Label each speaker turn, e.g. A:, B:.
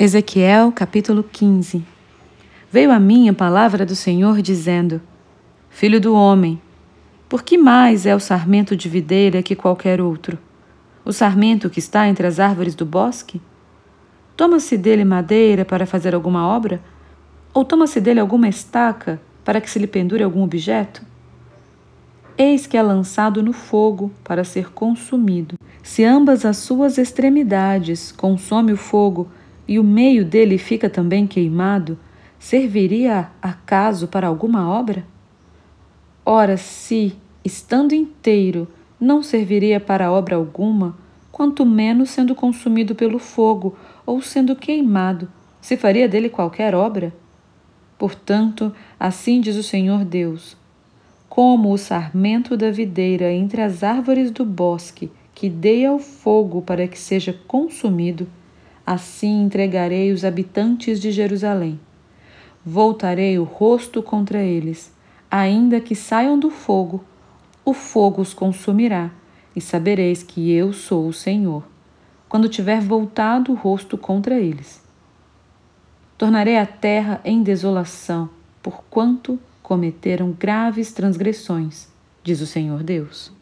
A: Ezequiel capítulo 15 Veio a mim a palavra do Senhor dizendo: Filho do homem, por que mais é o sarmento de videira que qualquer outro? O sarmento que está entre as árvores do bosque? Toma-se dele madeira para fazer alguma obra? Ou toma-se dele alguma estaca para que se lhe pendure algum objeto? Eis que é lançado no fogo para ser consumido. Se ambas as suas extremidades consome o fogo, e o meio dele fica também queimado, serviria acaso para alguma obra? Ora, se, estando inteiro, não serviria para obra alguma, quanto menos sendo consumido pelo fogo ou sendo queimado, se faria dele qualquer obra? Portanto, assim diz o Senhor Deus: Como o sarmento da videira entre as árvores do bosque, que dei ao fogo para que seja consumido, assim entregarei os habitantes de Jerusalém. Voltarei o rosto contra eles, ainda que saiam do fogo, o fogo os consumirá, e sabereis que eu sou o Senhor, quando tiver voltado o rosto contra eles. Tornarei a terra em desolação, porquanto cometeram graves transgressões, diz o Senhor Deus.